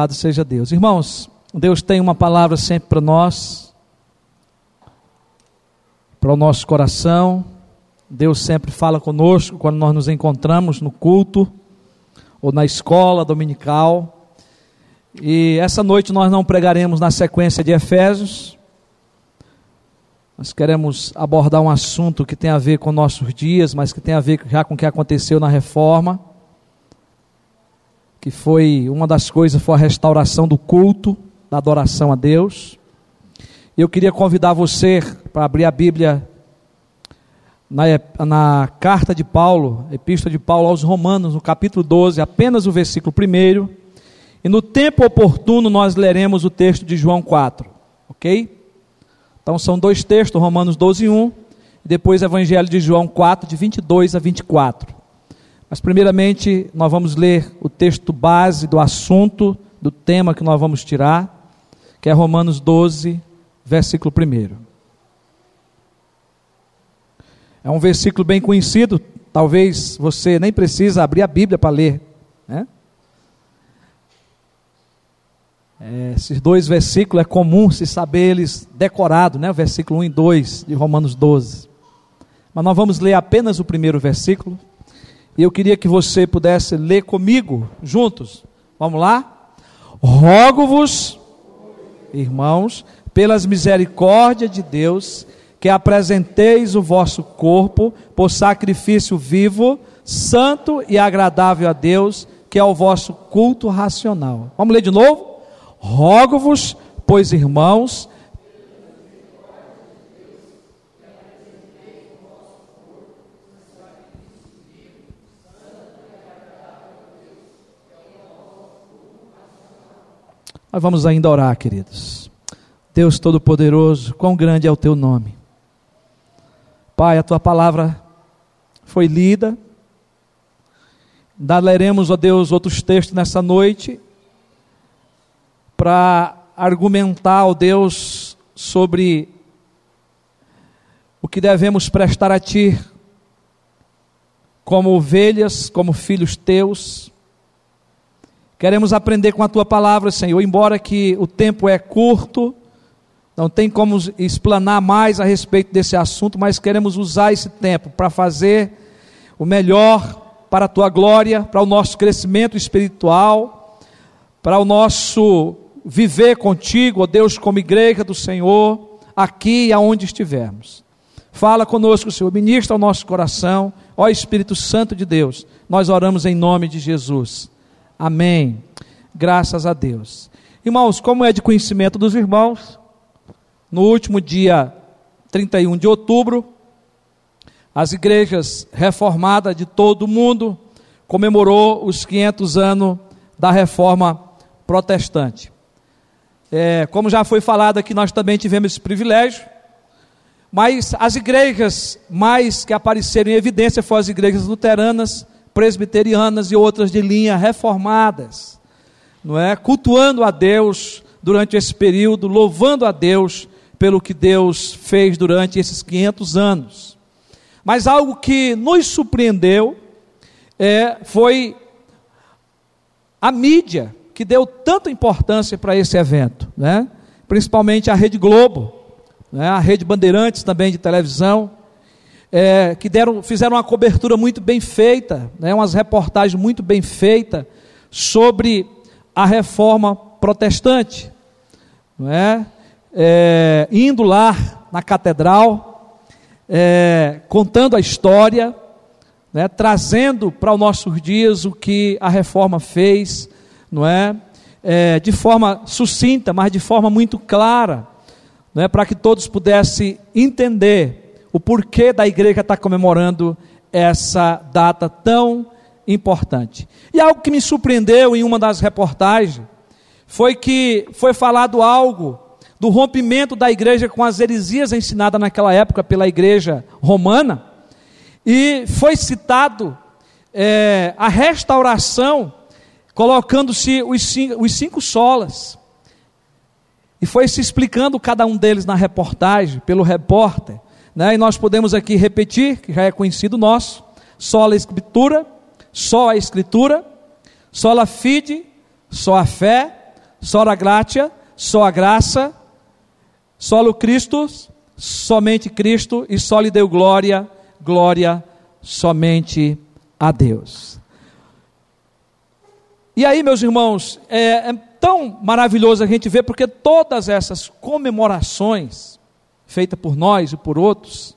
Louvado seja Deus. Irmãos, Deus tem uma palavra sempre para nós, para o nosso coração. Deus sempre fala conosco quando nós nos encontramos no culto ou na escola dominical. E essa noite nós não pregaremos na sequência de Efésios. Nós queremos abordar um assunto que tem a ver com nossos dias, mas que tem a ver já com o que aconteceu na reforma que foi uma das coisas foi a restauração do culto, da adoração a Deus. Eu queria convidar você para abrir a Bíblia na, na carta de Paulo, epístola de Paulo aos Romanos, no capítulo 12, apenas o versículo 1. E no tempo oportuno nós leremos o texto de João 4, ok? Então são dois textos, Romanos 12, 1, e depois Evangelho de João 4, de 22 a 24. Mas, primeiramente, nós vamos ler o texto base do assunto, do tema que nós vamos tirar, que é Romanos 12, versículo 1. É um versículo bem conhecido, talvez você nem precisa abrir a Bíblia para ler. Né? É, esses dois versículos é comum se saber eles decorados, né? o versículo 1 e 2 de Romanos 12. Mas nós vamos ler apenas o primeiro versículo, e eu queria que você pudesse ler comigo, juntos. Vamos lá? Rogo-vos, irmãos, pelas misericórdias de Deus, que apresenteis o vosso corpo por sacrifício vivo, santo e agradável a Deus, que é o vosso culto racional. Vamos ler de novo? Rogo-vos, pois irmãos, Nós vamos ainda orar, queridos. Deus Todo-Poderoso, quão grande é o teu nome. Pai, a tua palavra foi lida. Leremos, ó Deus, outros textos nessa noite para argumentar, ó Deus, sobre o que devemos prestar a Ti como ovelhas, como filhos teus Queremos aprender com a tua palavra, Senhor, embora que o tempo é curto, não tem como explanar mais a respeito desse assunto, mas queremos usar esse tempo para fazer o melhor para a tua glória, para o nosso crescimento espiritual, para o nosso viver contigo, ó Deus, como igreja do Senhor, aqui e aonde estivermos. Fala conosco, Senhor, ministra ao nosso coração, ó Espírito Santo de Deus. Nós oramos em nome de Jesus. Amém. Graças a Deus. Irmãos, como é de conhecimento dos irmãos, no último dia 31 de outubro, as igrejas reformadas de todo o mundo comemorou os 500 anos da reforma protestante. É, como já foi falado aqui, nós também tivemos esse privilégio, mas as igrejas mais que apareceram em evidência foram as igrejas luteranas, presbiterianas e outras de linha reformadas, não é? Cultuando a Deus durante esse período, louvando a Deus pelo que Deus fez durante esses 500 anos. Mas algo que nos surpreendeu é, foi a mídia que deu tanta importância para esse evento, né? principalmente a Rede Globo, né? a Rede Bandeirantes também de televisão, é, que deram, fizeram uma cobertura muito bem feita, né, umas reportagens muito bem feitas sobre a reforma protestante, não é? é indo lá na catedral, é, contando a história, né, trazendo para os nossos dias o que a reforma fez, não é? é de forma sucinta, mas de forma muito clara, não é? para que todos pudessem entender o porquê da igreja estar tá comemorando essa data tão importante. E algo que me surpreendeu em uma das reportagens foi que foi falado algo do rompimento da igreja com as heresias ensinadas naquela época pela igreja romana, e foi citado é, a restauração, colocando-se os os cinco solas, e foi se explicando cada um deles na reportagem, pelo repórter, né? E nós podemos aqui repetir, que já é conhecido nosso, só a escritura, só a escritura, só a fide, só a fé, Só a gratia, só a graça, solo Cristo, somente Cristo e só lhe deu glória, glória somente a Deus. E aí, meus irmãos, é, é tão maravilhoso a gente ver, porque todas essas comemorações, feitas por nós e por outros,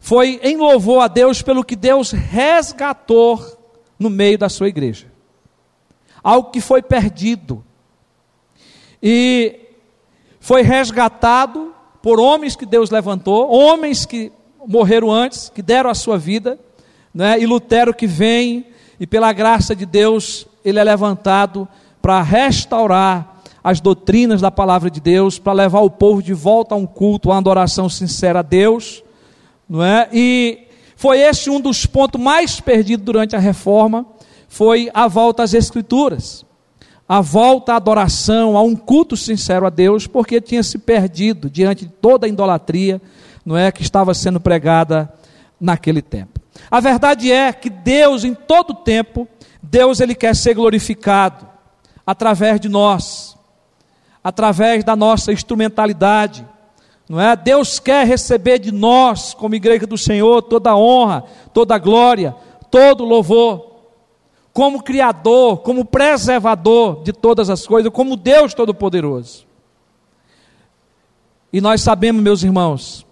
foi em louvor a Deus pelo que Deus resgatou no meio da sua igreja. Algo que foi perdido. E foi resgatado por homens que Deus levantou, homens que morreram antes, que deram a sua vida, né? e Lutero que vem, e pela graça de Deus, ele é levantado para restaurar as doutrinas da palavra de Deus, para levar o povo de volta a um culto, a adoração sincera a Deus, não é? E foi esse um dos pontos mais perdidos durante a reforma, foi a volta às escrituras. A volta à adoração, a um culto sincero a Deus, porque tinha se perdido diante de toda a idolatria, não é, que estava sendo pregada naquele tempo. A verdade é que Deus em todo tempo Deus ele quer ser glorificado através de nós, através da nossa instrumentalidade. Não é? Deus quer receber de nós, como igreja do Senhor, toda a honra, toda a glória, todo o louvor. Como criador, como preservador de todas as coisas, como Deus todo-poderoso. E nós sabemos, meus irmãos,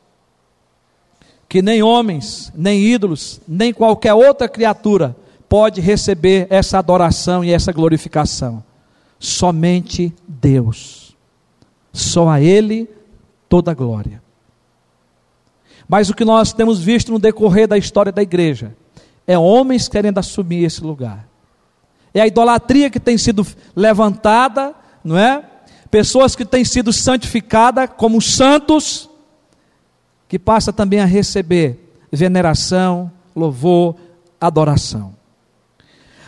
que nem homens, nem ídolos, nem qualquer outra criatura pode receber essa adoração e essa glorificação? Somente Deus. Só a Ele toda a glória. Mas o que nós temos visto no decorrer da história da igreja é homens querendo assumir esse lugar. É a idolatria que tem sido levantada, não é? Pessoas que têm sido santificadas como santos, que passa também a receber veneração, louvor, adoração.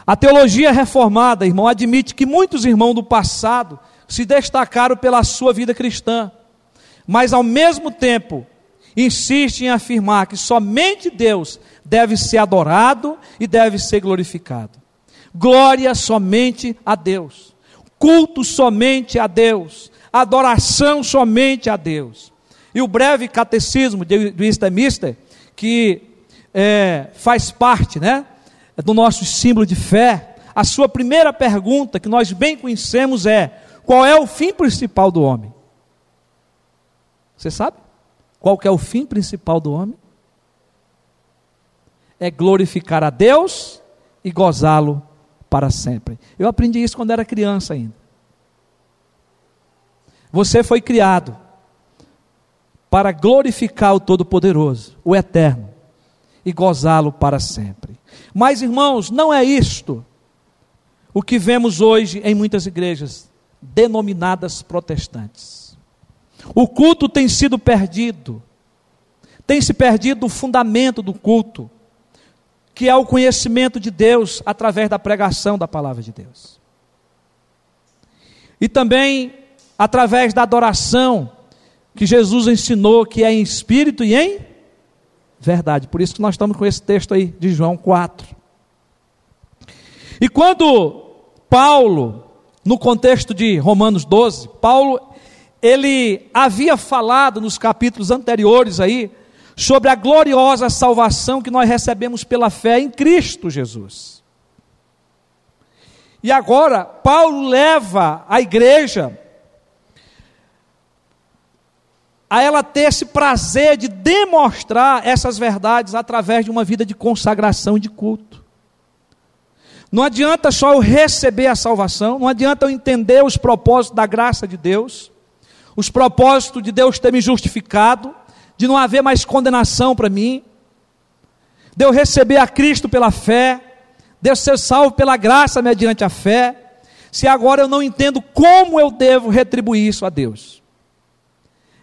A teologia reformada, irmão, admite que muitos irmãos do passado se destacaram pela sua vida cristã, mas ao mesmo tempo insiste em afirmar que somente Deus deve ser adorado e deve ser glorificado. Glória somente a Deus, culto somente a Deus, adoração somente a Deus. E o breve catecismo de Westminster, que é, faz parte, né? do nosso símbolo de fé, a sua primeira pergunta, que nós bem conhecemos, é: qual é o fim principal do homem? Você sabe? Qual que é o fim principal do homem? É glorificar a Deus e gozá-lo para sempre. Eu aprendi isso quando era criança ainda. Você foi criado para glorificar o Todo-Poderoso, o Eterno, e gozá-lo para sempre. Mas, irmãos, não é isto o que vemos hoje em muitas igrejas denominadas protestantes. O culto tem sido perdido, tem se perdido o fundamento do culto, que é o conhecimento de Deus através da pregação da palavra de Deus. E também através da adoração que Jesus ensinou, que é em espírito e em verdade. Por isso que nós estamos com esse texto aí de João 4. E quando Paulo, no contexto de Romanos 12, Paulo ele havia falado nos capítulos anteriores aí sobre a gloriosa salvação que nós recebemos pela fé em Cristo Jesus. E agora Paulo leva a igreja a ela ter esse prazer de demonstrar essas verdades através de uma vida de consagração e de culto. Não adianta só eu receber a salvação, não adianta eu entender os propósitos da graça de Deus, os propósitos de Deus ter me justificado, de não haver mais condenação para mim, de eu receber a Cristo pela fé, de eu ser salvo pela graça mediante a fé, se agora eu não entendo como eu devo retribuir isso a Deus.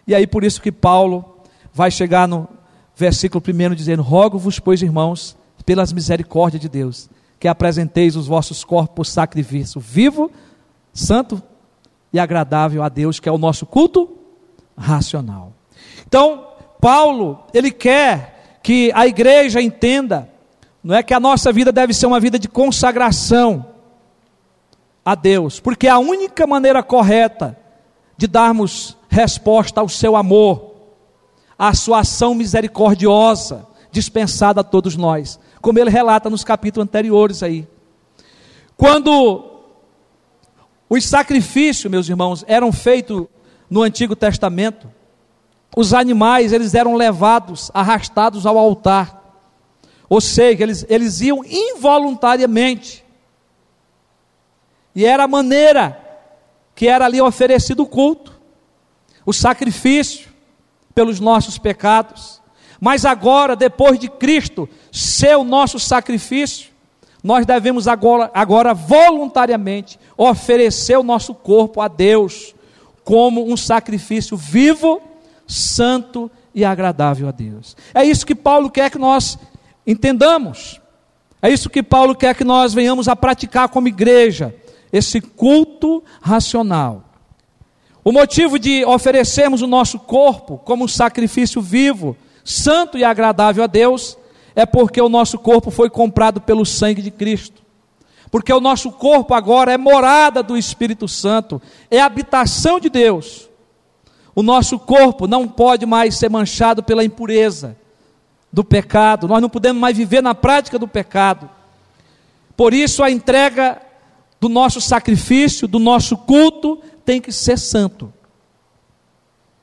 E aí por isso que Paulo vai chegar no versículo 1 dizendo: Rogo-vos, pois, irmãos, pelas misericórdias de Deus, que apresenteis os vossos corpos sacrifício vivo, santo e agradável a Deus, que é o nosso culto racional. Então, Paulo, ele quer que a igreja entenda, não é que a nossa vida deve ser uma vida de consagração a Deus, porque é a única maneira correta de darmos resposta ao seu amor, à sua ação misericordiosa, dispensada a todos nós, como ele relata nos capítulos anteriores aí. Quando os sacrifícios, meus irmãos, eram feitos no Antigo Testamento, os animais eles eram levados, arrastados ao altar. Ou seja, eles, eles iam involuntariamente. E era a maneira que era ali oferecido o culto, o sacrifício pelos nossos pecados. Mas agora, depois de Cristo ser o nosso sacrifício, nós devemos agora, agora voluntariamente oferecer o nosso corpo a Deus como um sacrifício vivo, santo e agradável a Deus. É isso que Paulo quer que nós entendamos. É isso que Paulo quer que nós venhamos a praticar como igreja, esse culto racional. O motivo de oferecermos o nosso corpo como um sacrifício vivo, santo e agradável a Deus, é porque o nosso corpo foi comprado pelo sangue de Cristo. Porque o nosso corpo agora é morada do Espírito Santo, é habitação de Deus. O nosso corpo não pode mais ser manchado pela impureza, do pecado, nós não podemos mais viver na prática do pecado. Por isso, a entrega do nosso sacrifício, do nosso culto, tem que ser santo,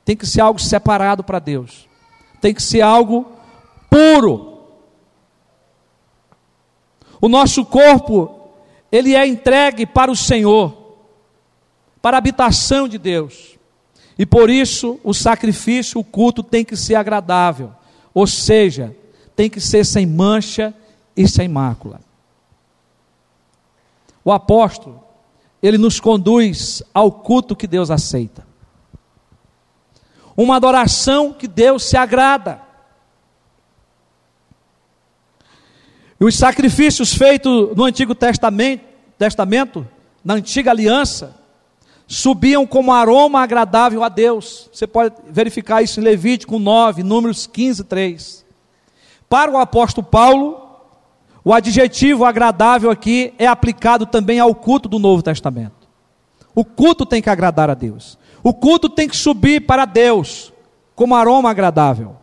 tem que ser algo separado para Deus, tem que ser algo puro. O nosso corpo, ele é entregue para o Senhor, para a habitação de Deus. E por isso o sacrifício, o culto tem que ser agradável. Ou seja, tem que ser sem mancha e sem mácula. O apóstolo, ele nos conduz ao culto que Deus aceita. Uma adoração que Deus se agrada. E os sacrifícios feitos no Antigo Testamento, Testamento, na antiga aliança, subiam como aroma agradável a Deus. Você pode verificar isso em Levítico 9, Números 15, 3. Para o apóstolo Paulo, o adjetivo agradável aqui é aplicado também ao culto do Novo Testamento. O culto tem que agradar a Deus. O culto tem que subir para Deus como aroma agradável.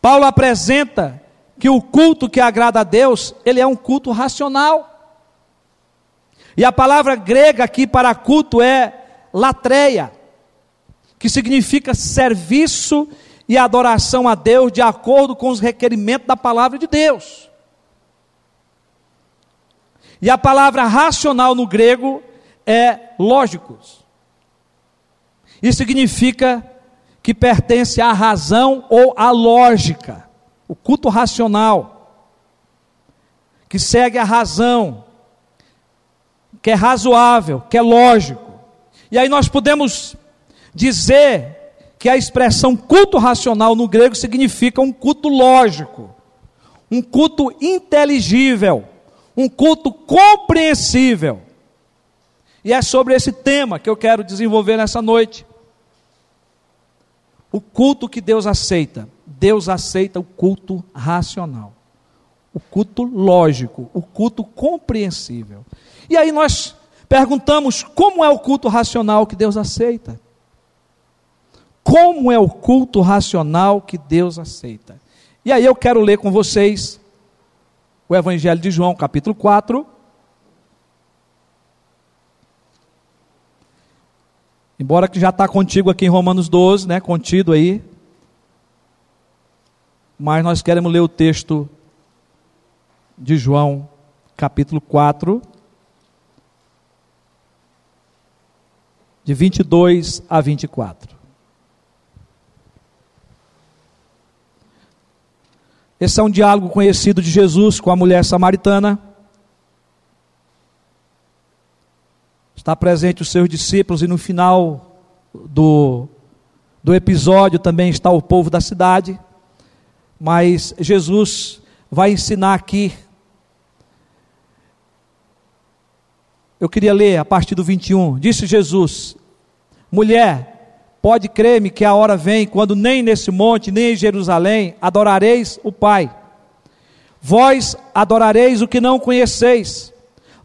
Paulo apresenta que o culto que agrada a Deus, ele é um culto racional. E a palavra grega aqui para culto é latreia, que significa serviço e adoração a Deus de acordo com os requerimentos da palavra de Deus. E a palavra racional no grego é lógicos. Isso significa que pertence à razão ou à lógica. O culto racional, que segue a razão, que é razoável, que é lógico. E aí nós podemos dizer que a expressão culto racional no grego significa um culto lógico, um culto inteligível, um culto compreensível. E é sobre esse tema que eu quero desenvolver nessa noite. O culto que Deus aceita. Deus aceita o culto racional, o culto lógico, o culto compreensível. E aí nós perguntamos como é o culto racional que Deus aceita? Como é o culto racional que Deus aceita? E aí eu quero ler com vocês o Evangelho de João, capítulo 4. Embora que já está contigo aqui em Romanos 12, né? Contido aí. Mas nós queremos ler o texto de João, capítulo 4, de 22 a 24. Esse é um diálogo conhecido de Jesus com a mulher samaritana. Está presente os seus discípulos, e no final do, do episódio também está o povo da cidade. Mas Jesus vai ensinar aqui. Eu queria ler a partir do 21. Disse Jesus: Mulher, Pode crer-me que a hora vem quando nem nesse monte, nem em Jerusalém adorareis o Pai. Vós adorareis o que não conheceis.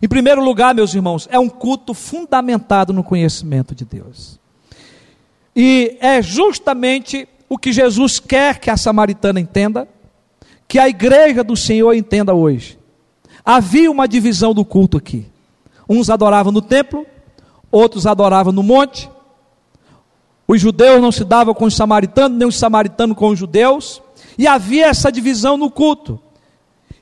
Em primeiro lugar, meus irmãos, é um culto fundamentado no conhecimento de Deus. E é justamente o que Jesus quer que a samaritana entenda, que a igreja do Senhor entenda hoje. Havia uma divisão do culto aqui. Uns adoravam no templo, outros adoravam no monte. Os judeus não se davam com os samaritanos, nem os samaritanos com os judeus. E havia essa divisão no culto.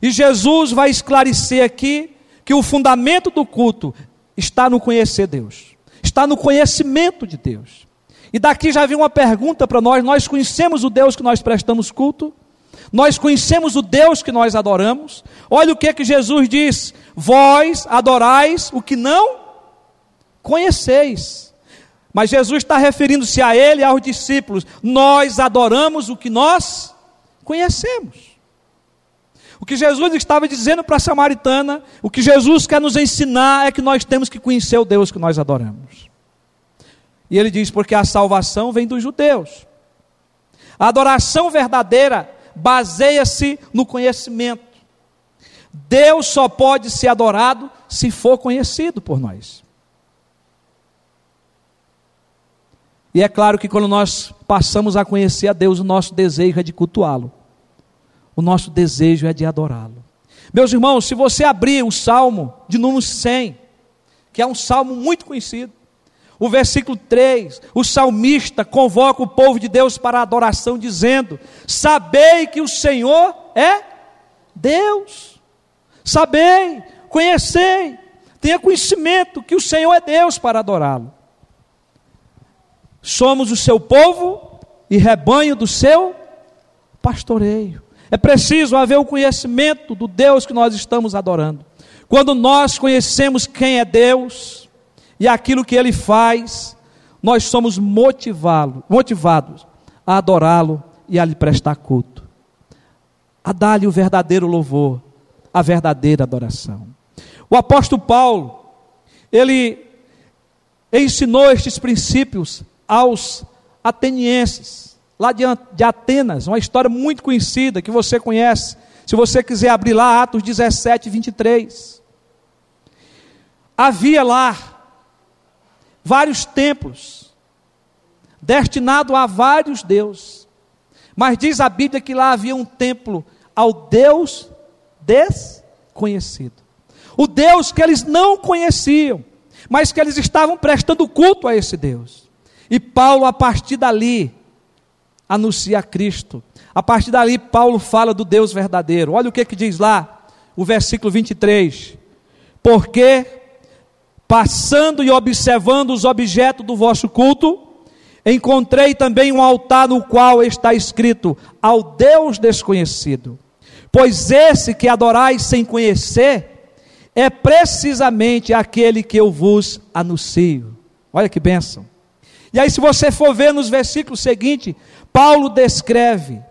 E Jesus vai esclarecer aqui que o fundamento do culto está no conhecer Deus, está no conhecimento de Deus. E daqui já vem uma pergunta para nós: nós conhecemos o Deus que nós prestamos culto? Nós conhecemos o Deus que nós adoramos? Olha o que que Jesus diz: Vós adorais o que não conheceis. Mas Jesus está referindo-se a ele e aos discípulos: Nós adoramos o que nós conhecemos. O que Jesus estava dizendo para a samaritana, o que Jesus quer nos ensinar é que nós temos que conhecer o Deus que nós adoramos. E ele diz: porque a salvação vem dos judeus. A adoração verdadeira baseia-se no conhecimento. Deus só pode ser adorado se for conhecido por nós. E é claro que quando nós passamos a conhecer a Deus, o nosso desejo é de cultuá-lo o nosso desejo é de adorá-lo. Meus irmãos, se você abrir o salmo de número 100, que é um salmo muito conhecido, o versículo 3, o salmista convoca o povo de Deus para a adoração, dizendo: Sabei que o Senhor é Deus, sabei, conhecei, tenha conhecimento que o Senhor é Deus para adorá-lo. Somos o seu povo e rebanho do seu pastoreio. É preciso haver o conhecimento do Deus que nós estamos adorando. Quando nós conhecemos quem é Deus e aquilo que Ele faz, nós somos motivados a adorá-lo e a lhe prestar culto, a dar-lhe o verdadeiro louvor, a verdadeira adoração. O apóstolo Paulo, ele ensinou estes princípios aos atenienses lá de, de Atenas, uma história muito conhecida que você conhece. Se você quiser abrir lá, Atos 17, 23. Havia lá vários templos, destinados a vários deuses. Mas diz a Bíblia que lá havia um templo ao Deus desconhecido. O Deus que eles não conheciam, mas que eles estavam prestando culto a esse Deus. E Paulo, a partir dali, anuncia Cristo. A partir dali, Paulo fala do Deus verdadeiro. Olha o que, que diz lá, o versículo 23. Porque, passando e observando os objetos do vosso culto, encontrei também um altar no qual está escrito: Ao Deus desconhecido. Pois esse que adorais sem conhecer, é precisamente aquele que eu vos anuncio. Olha que bênção. E aí, se você for ver nos versículos seguintes, Paulo descreve,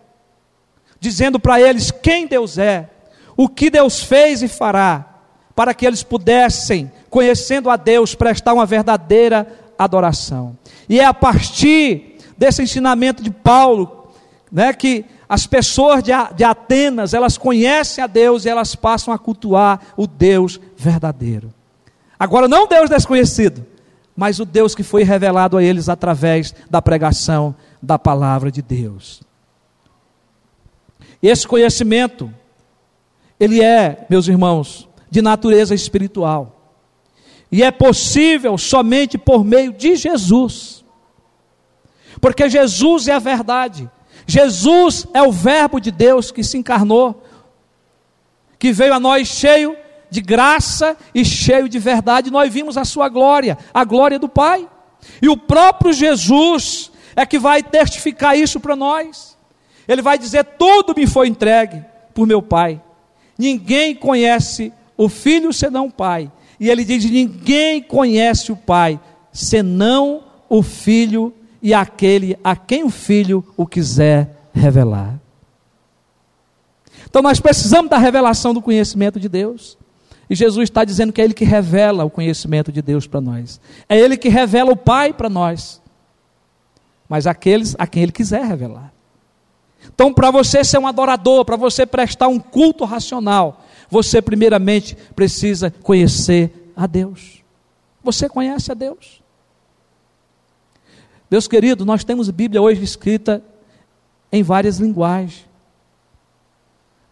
dizendo para eles quem Deus é, o que Deus fez e fará, para que eles pudessem, conhecendo a Deus, prestar uma verdadeira adoração. E é a partir desse ensinamento de Paulo, né, que as pessoas de, de Atenas, elas conhecem a Deus e elas passam a cultuar o Deus verdadeiro. Agora, não Deus desconhecido, mas o Deus que foi revelado a eles através da pregação da palavra de Deus. Esse conhecimento, ele é, meus irmãos, de natureza espiritual. E é possível somente por meio de Jesus. Porque Jesus é a verdade. Jesus é o Verbo de Deus que se encarnou, que veio a nós cheio de graça e cheio de verdade. Nós vimos a sua glória, a glória do Pai. E o próprio Jesus é que vai testificar isso para nós. Ele vai dizer: tudo me foi entregue por meu Pai. Ninguém conhece o Filho senão o Pai. E ele diz: Ninguém conhece o Pai, senão o Filho e aquele a quem o Filho o quiser revelar. Então nós precisamos da revelação do conhecimento de Deus. E Jesus está dizendo que é Ele que revela o conhecimento de Deus para nós. É Ele que revela o Pai para nós. Mas aqueles a quem Ele quiser revelar. Então, para você ser um adorador, para você prestar um culto racional, você primeiramente precisa conhecer a Deus. Você conhece a Deus? Deus querido, nós temos Bíblia hoje escrita em várias linguagens,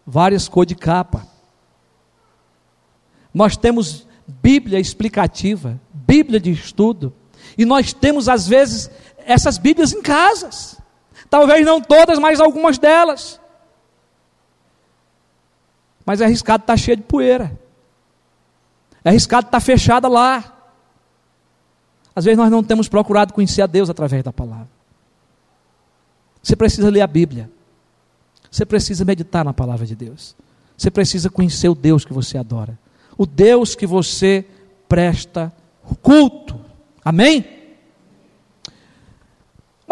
várias cores de capa. Nós temos Bíblia explicativa, Bíblia de estudo, e nós temos às vezes essas Bíblias em casas. Talvez não todas, mas algumas delas. Mas é arriscado estar tá cheio de poeira. É arriscado estar tá fechada lá. Às vezes nós não temos procurado conhecer a Deus através da palavra. Você precisa ler a Bíblia. Você precisa meditar na palavra de Deus. Você precisa conhecer o Deus que você adora. O Deus que você presta culto. Amém?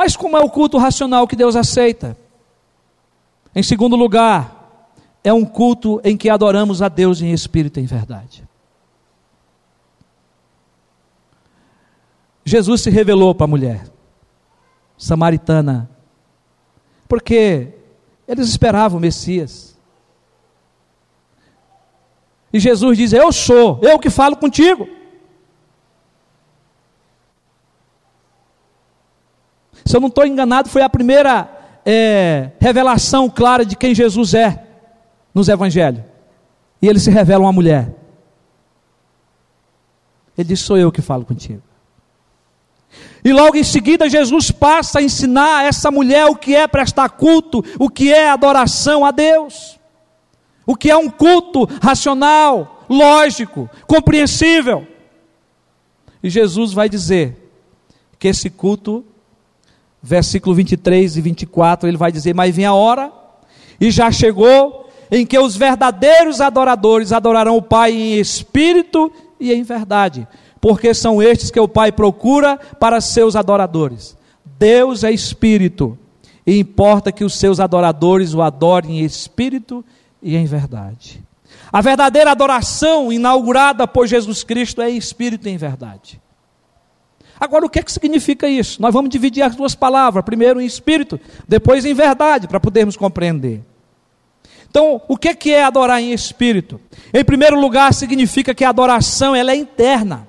Mas como é o culto racional que Deus aceita? Em segundo lugar, é um culto em que adoramos a Deus em espírito e em verdade. Jesus se revelou para a mulher samaritana porque eles esperavam o Messias. E Jesus diz: Eu sou, eu que falo contigo. Se eu não estou enganado, foi a primeira é, revelação clara de quem Jesus é nos evangelhos. E ele se revela uma mulher. Ele diz: Sou eu que falo contigo. E logo em seguida, Jesus passa a ensinar a essa mulher o que é prestar culto, o que é adoração a Deus, o que é um culto racional, lógico, compreensível. E Jesus vai dizer que esse culto, versículo 23 e 24, ele vai dizer: Mas vem a hora, e já chegou, em que os verdadeiros adoradores adorarão o Pai em espírito e em verdade porque são estes que o Pai procura para seus adoradores. Deus é espírito, e importa que os seus adoradores o adorem em espírito e em verdade. A verdadeira adoração inaugurada por Jesus Cristo é em espírito e em verdade. Agora, o que, é que significa isso? Nós vamos dividir as duas palavras, primeiro em espírito, depois em verdade, para podermos compreender. Então, o que, que é adorar em espírito? Em primeiro lugar, significa que a adoração ela é interna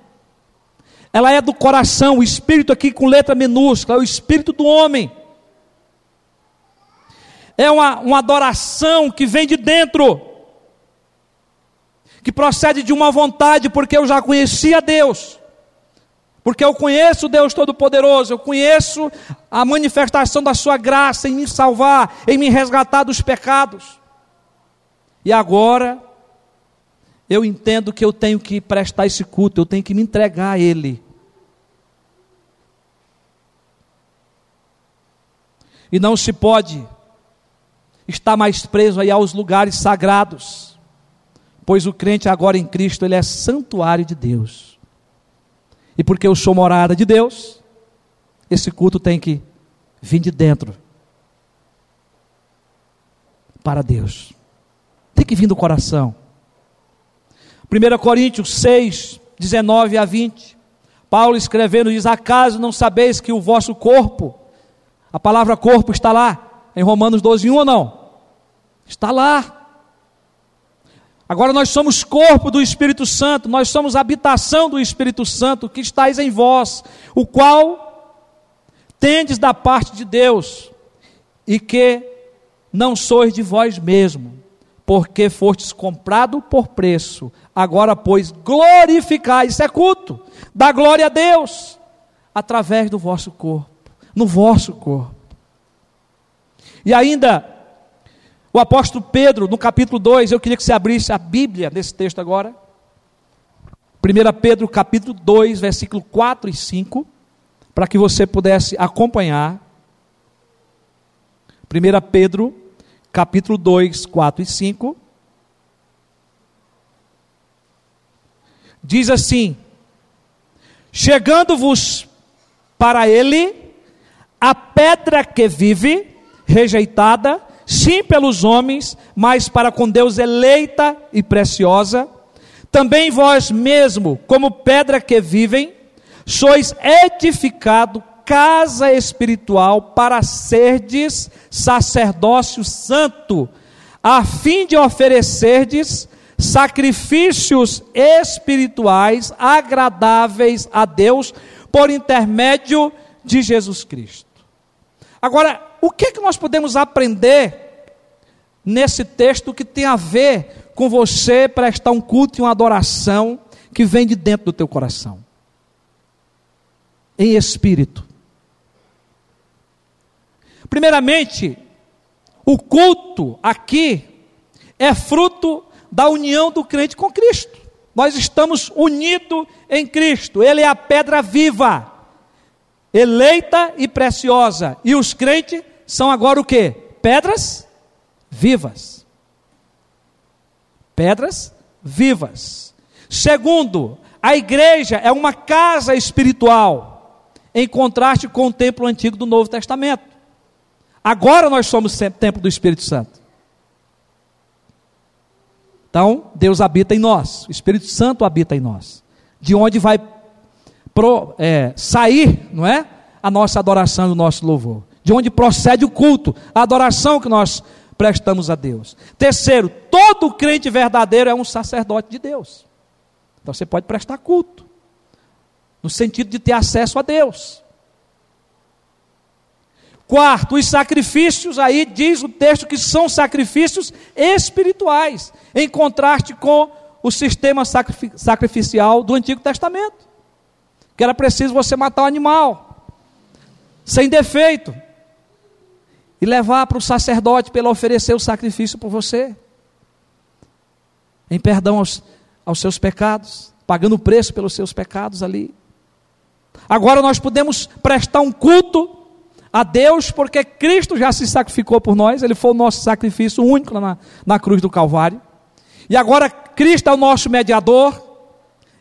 ela é do coração, o espírito aqui com letra minúscula, é o espírito do homem. É uma, uma adoração que vem de dentro, que procede de uma vontade, porque eu já conhecia Deus, porque eu conheço Deus Todo-Poderoso, eu conheço a manifestação da Sua graça em me salvar, em me resgatar dos pecados. E agora, eu entendo que eu tenho que prestar esse culto, eu tenho que me entregar a Ele. E não se pode estar mais preso aí aos lugares sagrados, pois o crente agora em Cristo, ele é santuário de Deus. E porque eu sou morada de Deus, esse culto tem que vir de dentro para Deus. Tem que vir do coração. 1 Coríntios 6, 19 a 20. Paulo escrevendo diz: Acaso não sabeis que o vosso corpo, a palavra corpo está lá, em Romanos 12, 1 ou não? Está lá. Agora nós somos corpo do Espírito Santo, nós somos habitação do Espírito Santo que estáis em vós, o qual tendes da parte de Deus, e que não sois de vós mesmo, porque fostes comprado por preço. Agora, pois, glorificai, isso é culto, dá glória a Deus, através do vosso corpo, no vosso corpo. E ainda, o apóstolo Pedro, no capítulo 2, eu queria que você abrisse a Bíblia nesse texto agora. 1 Pedro, capítulo 2, versículo 4 e 5, para que você pudesse acompanhar. 1 Pedro, capítulo 2, 4 e 5. diz assim: Chegando-vos para ele a pedra que vive, rejeitada, sim pelos homens, mas para com Deus eleita e preciosa. Também vós mesmo, como pedra que vivem, sois edificado casa espiritual para serdes sacerdócio santo, a fim de oferecerdes sacrifícios espirituais agradáveis a Deus por intermédio de Jesus Cristo. Agora, o que, é que nós podemos aprender nesse texto que tem a ver com você prestar um culto e uma adoração que vem de dentro do teu coração? Em espírito. Primeiramente, o culto aqui é fruto da união do crente com Cristo. Nós estamos unidos em Cristo, Ele é a pedra viva, eleita e preciosa. E os crentes são agora o que? Pedras vivas. Pedras vivas. Segundo, a igreja é uma casa espiritual, em contraste com o templo antigo do Novo Testamento. Agora nós somos templo do Espírito Santo. Então, Deus habita em nós, o Espírito Santo habita em nós. De onde vai pro, é, sair, não é? A nossa adoração e o nosso louvor. De onde procede o culto, a adoração que nós prestamos a Deus. Terceiro, todo crente verdadeiro é um sacerdote de Deus. Então você pode prestar culto, no sentido de ter acesso a Deus. Quarto, os sacrifícios, aí diz o texto que são sacrifícios espirituais, em contraste com o sistema sacrificial do Antigo Testamento, que era preciso você matar o um animal, sem defeito, e levar para o sacerdote para ele oferecer o sacrifício por você, em perdão aos, aos seus pecados, pagando o preço pelos seus pecados ali. Agora nós podemos prestar um culto a Deus, porque Cristo já se sacrificou por nós, Ele foi o nosso sacrifício único na, na cruz do Calvário. E agora Cristo é o nosso mediador,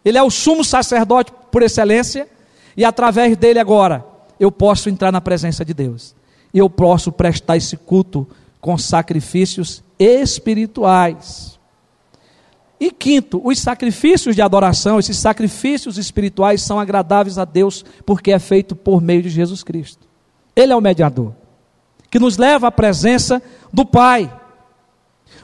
Ele é o sumo sacerdote por excelência, e através dele agora eu posso entrar na presença de Deus. E eu posso prestar esse culto com sacrifícios espirituais. E quinto, os sacrifícios de adoração, esses sacrifícios espirituais são agradáveis a Deus porque é feito por meio de Jesus Cristo. Ele é o mediador, que nos leva à presença do Pai.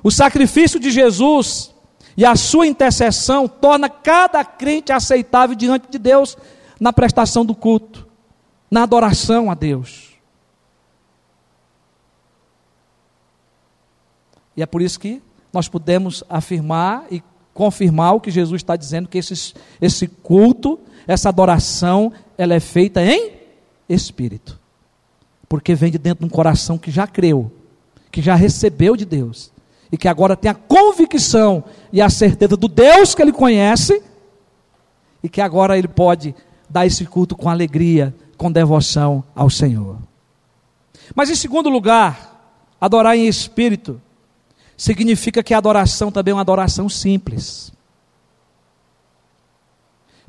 O sacrifício de Jesus e a sua intercessão torna cada crente aceitável diante de Deus na prestação do culto, na adoração a Deus. E é por isso que nós podemos afirmar e confirmar o que Jesus está dizendo, que esse, esse culto, essa adoração, ela é feita em espírito porque vem de dentro de um coração que já creu, que já recebeu de Deus, e que agora tem a convicção e a certeza do Deus que ele conhece, e que agora ele pode dar esse culto com alegria, com devoção ao Senhor. Mas em segundo lugar, adorar em espírito significa que a adoração também é uma adoração simples.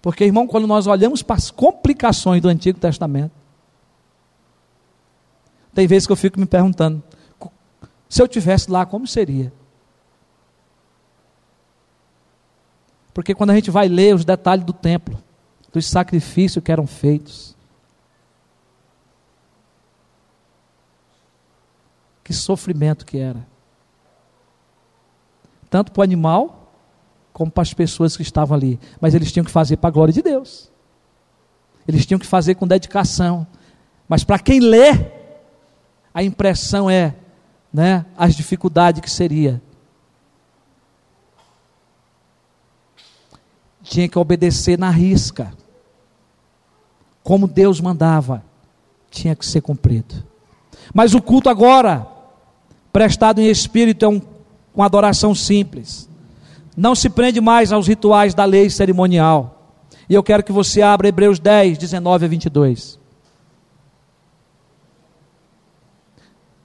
Porque, irmão, quando nós olhamos para as complicações do Antigo Testamento, tem vezes que eu fico me perguntando: se eu tivesse lá, como seria? Porque quando a gente vai ler os detalhes do templo, dos sacrifícios que eram feitos, que sofrimento que era. Tanto para o animal, como para as pessoas que estavam ali. Mas eles tinham que fazer para a glória de Deus. Eles tinham que fazer com dedicação. Mas para quem lê, a impressão é, né, as dificuldades que seria. Tinha que obedecer na risca. Como Deus mandava, tinha que ser cumprido. Mas o culto agora, prestado em espírito, é um, uma adoração simples. Não se prende mais aos rituais da lei cerimonial. E eu quero que você abra Hebreus 10, 19 a 22.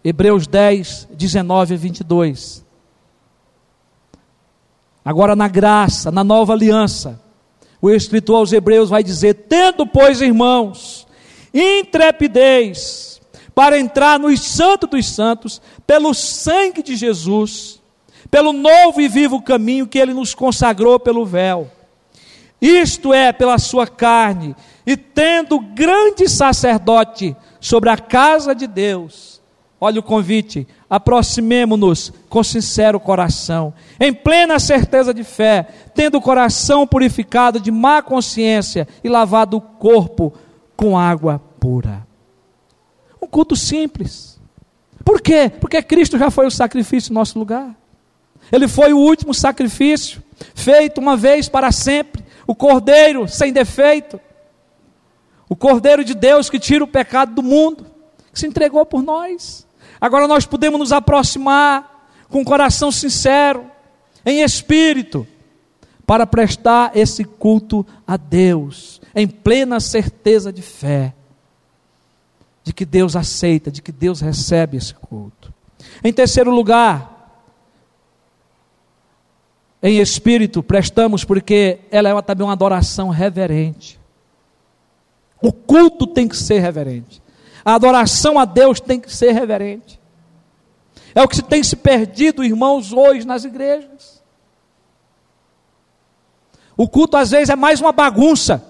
Hebreus 10, 19 a 22. Agora, na graça, na nova aliança, O escritor aos Hebreus vai dizer: Tendo, pois, irmãos, intrepidez para entrar nos santos dos santos, pelo sangue de Jesus, pelo novo e vivo caminho que ele nos consagrou pelo véu. Isto é, pela sua carne, e tendo grande sacerdote sobre a casa de Deus. Olha o convite, aproximemo-nos com sincero coração, em plena certeza de fé, tendo o coração purificado de má consciência e lavado o corpo com água pura. Um culto simples. Por quê? Porque Cristo já foi o sacrifício em nosso lugar. Ele foi o último sacrifício, feito uma vez para sempre, o cordeiro sem defeito, o cordeiro de Deus que tira o pecado do mundo, que se entregou por nós. Agora nós podemos nos aproximar com um coração sincero, em espírito, para prestar esse culto a Deus, em plena certeza de fé, de que Deus aceita, de que Deus recebe esse culto. Em terceiro lugar, em espírito prestamos, porque ela é também uma adoração reverente. O culto tem que ser reverente. A adoração a Deus tem que ser reverente. É o que se tem se perdido, irmãos, hoje nas igrejas. O culto às vezes é mais uma bagunça.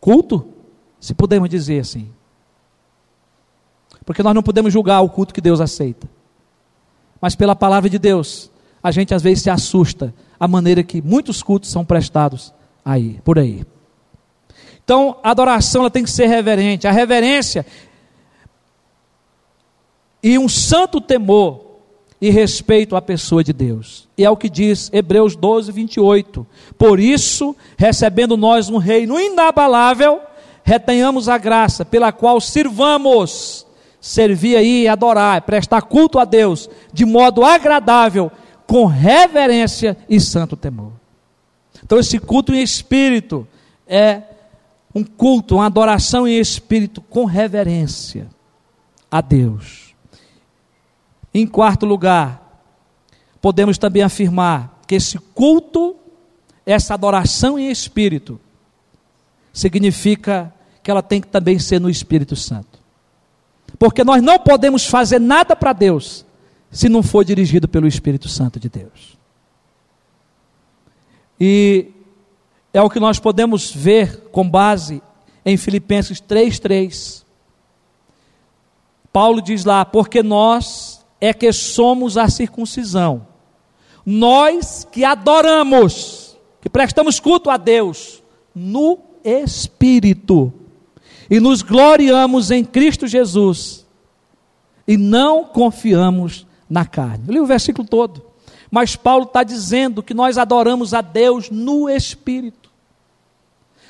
Culto, se podemos dizer assim. Porque nós não podemos julgar o culto que Deus aceita. Mas pela palavra de Deus, a gente às vezes se assusta a maneira que muitos cultos são prestados aí, por aí. Então, a adoração ela tem que ser reverente. A reverência e um santo temor e respeito à pessoa de Deus. E é o que diz Hebreus 12, 28. Por isso, recebendo nós um reino inabalável, retenhamos a graça pela qual sirvamos, servir aí, adorar, prestar culto a Deus de modo agradável, com reverência e santo temor. Então, esse culto em espírito é um culto, uma adoração em espírito com reverência a Deus. Em quarto lugar, podemos também afirmar que esse culto, essa adoração em espírito, significa que ela tem que também ser no Espírito Santo. Porque nós não podemos fazer nada para Deus se não for dirigido pelo Espírito Santo de Deus. E é o que nós podemos ver com base em Filipenses 3:3. Paulo diz lá: "Porque nós é que somos a circuncisão. Nós que adoramos, que prestamos culto a Deus no espírito e nos gloriamos em Cristo Jesus e não confiamos na carne." Eu li o versículo todo. Mas Paulo está dizendo que nós adoramos a Deus no Espírito.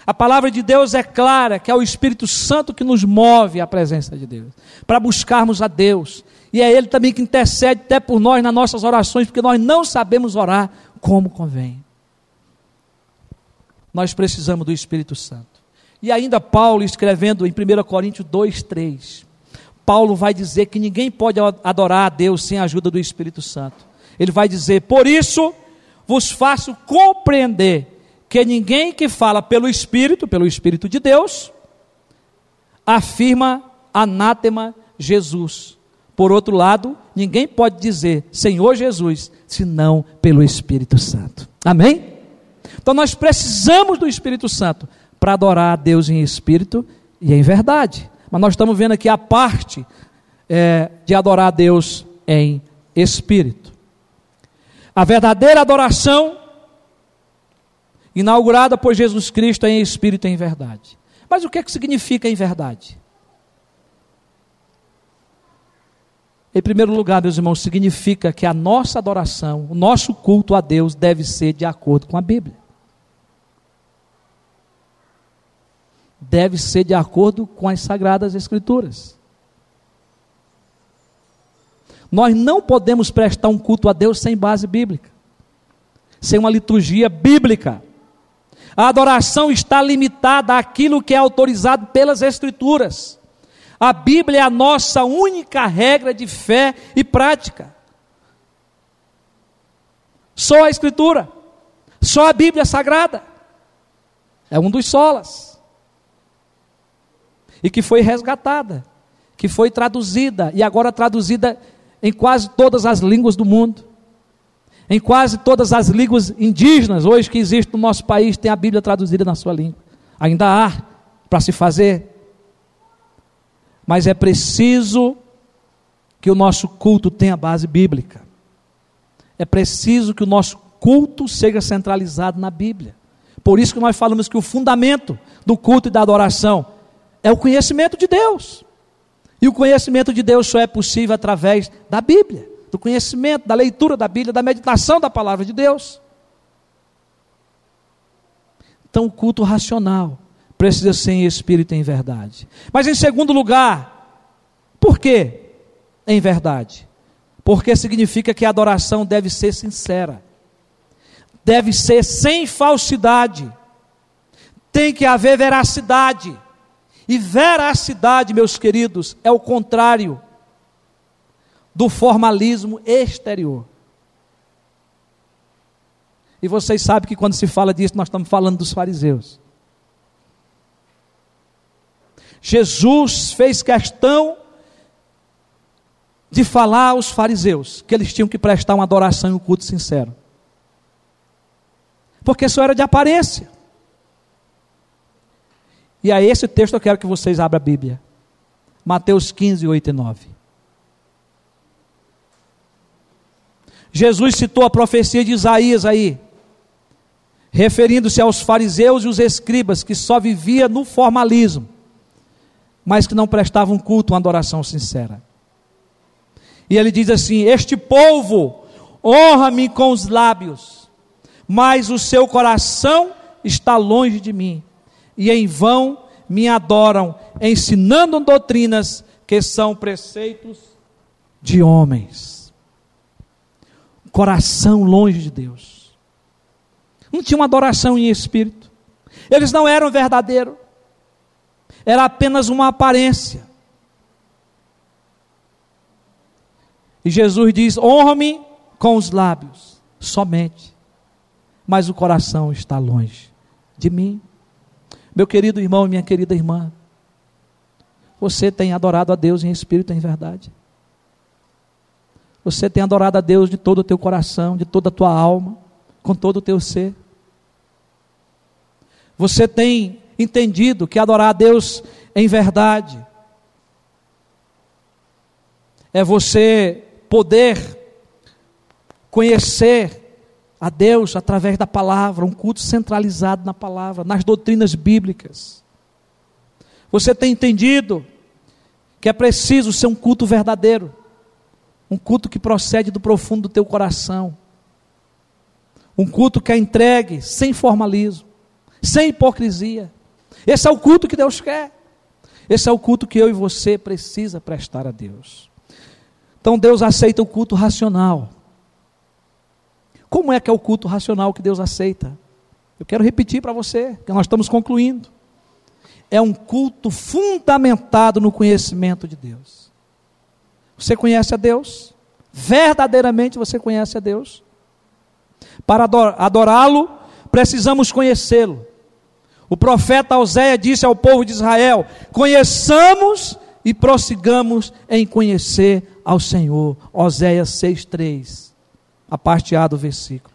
A palavra de Deus é clara, que é o Espírito Santo que nos move à presença de Deus, para buscarmos a Deus. E é Ele também que intercede até por nós nas nossas orações, porque nós não sabemos orar como convém. Nós precisamos do Espírito Santo. E ainda Paulo, escrevendo em 1 Coríntios 2, 3, Paulo vai dizer que ninguém pode adorar a Deus sem a ajuda do Espírito Santo. Ele vai dizer: Por isso vos faço compreender que ninguém que fala pelo Espírito, pelo Espírito de Deus, afirma anátema Jesus. Por outro lado, ninguém pode dizer Senhor Jesus, senão pelo Espírito Santo. Amém? Então nós precisamos do Espírito Santo para adorar a Deus em espírito e em verdade. Mas nós estamos vendo aqui a parte é, de adorar a Deus em espírito. A verdadeira adoração, inaugurada por Jesus Cristo, é em espírito e em verdade. Mas o que é que significa em verdade? Em primeiro lugar, meus irmãos, significa que a nossa adoração, o nosso culto a Deus deve ser de acordo com a Bíblia. Deve ser de acordo com as sagradas Escrituras. Nós não podemos prestar um culto a Deus sem base bíblica, sem uma liturgia bíblica. A adoração está limitada àquilo que é autorizado pelas Escrituras. A Bíblia é a nossa única regra de fé e prática. Só a Escritura, Só a Bíblia Sagrada. É um dos solas. E que foi resgatada, que foi traduzida e agora traduzida em quase todas as línguas do mundo. Em quase todas as línguas indígenas hoje que existem no nosso país tem a Bíblia traduzida na sua língua. Ainda há para se fazer. Mas é preciso que o nosso culto tenha base bíblica. É preciso que o nosso culto seja centralizado na Bíblia. Por isso que nós falamos que o fundamento do culto e da adoração é o conhecimento de Deus. E o conhecimento de Deus só é possível através da Bíblia, do conhecimento, da leitura da Bíblia, da meditação da palavra de Deus. Então, o culto racional precisa ser em espírito e em verdade. Mas, em segundo lugar, por que em verdade? Porque significa que a adoração deve ser sincera, deve ser sem falsidade, tem que haver veracidade. E veracidade, meus queridos, é o contrário do formalismo exterior. E vocês sabem que quando se fala disso, nós estamos falando dos fariseus. Jesus fez questão de falar aos fariseus que eles tinham que prestar uma adoração e um culto sincero. Porque isso era de aparência. E a esse texto eu quero que vocês abram a Bíblia. Mateus 15, 8 e 9. Jesus citou a profecia de Isaías aí, referindo-se aos fariseus e os escribas que só vivia no formalismo, mas que não prestavam culto, uma adoração sincera. E ele diz assim: Este povo honra-me com os lábios, mas o seu coração está longe de mim e em vão me adoram, ensinando doutrinas que são preceitos de homens. Coração longe de Deus. Não tinha uma adoração em espírito. Eles não eram verdadeiros. Era apenas uma aparência. E Jesus diz: honra-me com os lábios, somente, mas o coração está longe de mim. Meu querido irmão e minha querida irmã, você tem adorado a Deus em espírito e em verdade? Você tem adorado a Deus de todo o teu coração, de toda a tua alma, com todo o teu ser? Você tem entendido que adorar a Deus em verdade é você poder conhecer a Deus através da palavra, um culto centralizado na palavra, nas doutrinas bíblicas. Você tem entendido que é preciso ser um culto verdadeiro, um culto que procede do profundo do teu coração, um culto que é entregue sem formalismo, sem hipocrisia. Esse é o culto que Deus quer. Esse é o culto que eu e você precisa prestar a Deus. Então Deus aceita o culto racional. Como é que é o culto racional que Deus aceita? Eu quero repetir para você, que nós estamos concluindo. É um culto fundamentado no conhecimento de Deus. Você conhece a Deus? Verdadeiramente você conhece a Deus? Para adorá-lo, precisamos conhecê-lo. O profeta Oséia disse ao povo de Israel: Conheçamos e prossigamos em conhecer ao Senhor. Oséias 6,3 a parte A do versículo.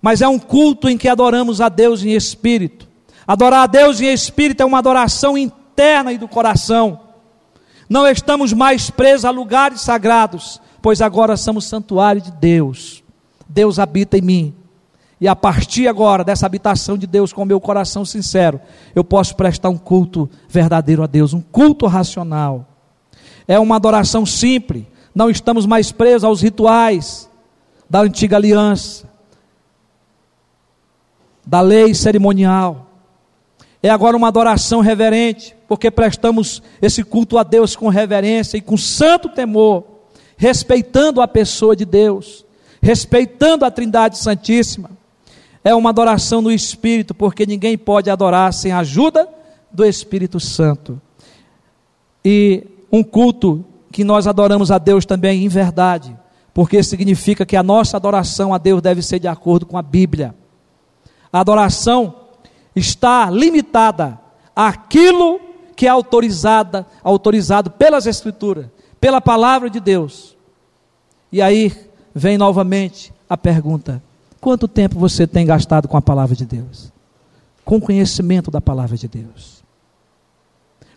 Mas é um culto em que adoramos a Deus em espírito. Adorar a Deus em espírito é uma adoração interna e do coração. Não estamos mais presos a lugares sagrados, pois agora somos santuário de Deus. Deus habita em mim. E a partir agora dessa habitação de Deus com o meu coração sincero, eu posso prestar um culto verdadeiro a Deus, um culto racional. É uma adoração simples, não estamos mais presos aos rituais, da antiga aliança, da lei cerimonial. É agora uma adoração reverente, porque prestamos esse culto a Deus com reverência e com santo temor, respeitando a pessoa de Deus, respeitando a Trindade Santíssima. É uma adoração no Espírito, porque ninguém pode adorar sem a ajuda do Espírito Santo. E um culto que nós adoramos a Deus também em verdade porque significa que a nossa adoração a Deus deve ser de acordo com a Bíblia. A adoração está limitada àquilo que é autorizada, autorizado pelas Escrituras, pela palavra de Deus. E aí vem novamente a pergunta: quanto tempo você tem gastado com a palavra de Deus? Com o conhecimento da palavra de Deus?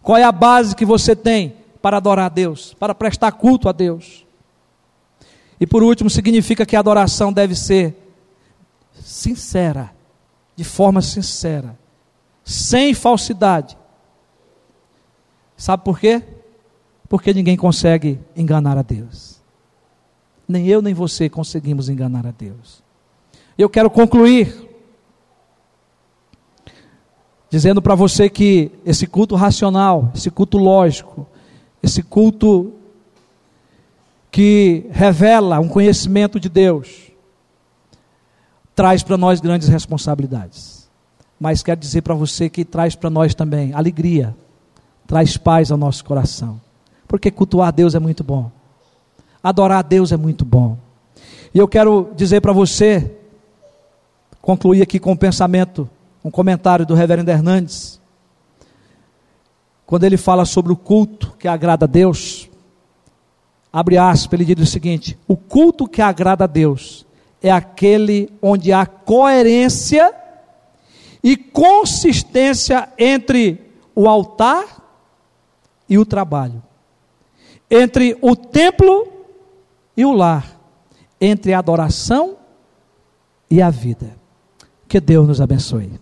Qual é a base que você tem para adorar a Deus, para prestar culto a Deus? E por último, significa que a adoração deve ser sincera, de forma sincera, sem falsidade. Sabe por quê? Porque ninguém consegue enganar a Deus. Nem eu nem você conseguimos enganar a Deus. Eu quero concluir dizendo para você que esse culto racional, esse culto lógico, esse culto que revela um conhecimento de Deus, traz para nós grandes responsabilidades. Mas quero dizer para você que traz para nós também alegria, traz paz ao nosso coração. Porque cultuar Deus é muito bom. Adorar a Deus é muito bom. E eu quero dizer para você, concluir aqui com um pensamento, um comentário do reverendo Hernandes, quando ele fala sobre o culto que agrada a Deus, abre aspas, ele diz o seguinte: o culto que agrada a Deus é aquele onde há coerência e consistência entre o altar e o trabalho, entre o templo e o lar, entre a adoração e a vida. Que Deus nos abençoe.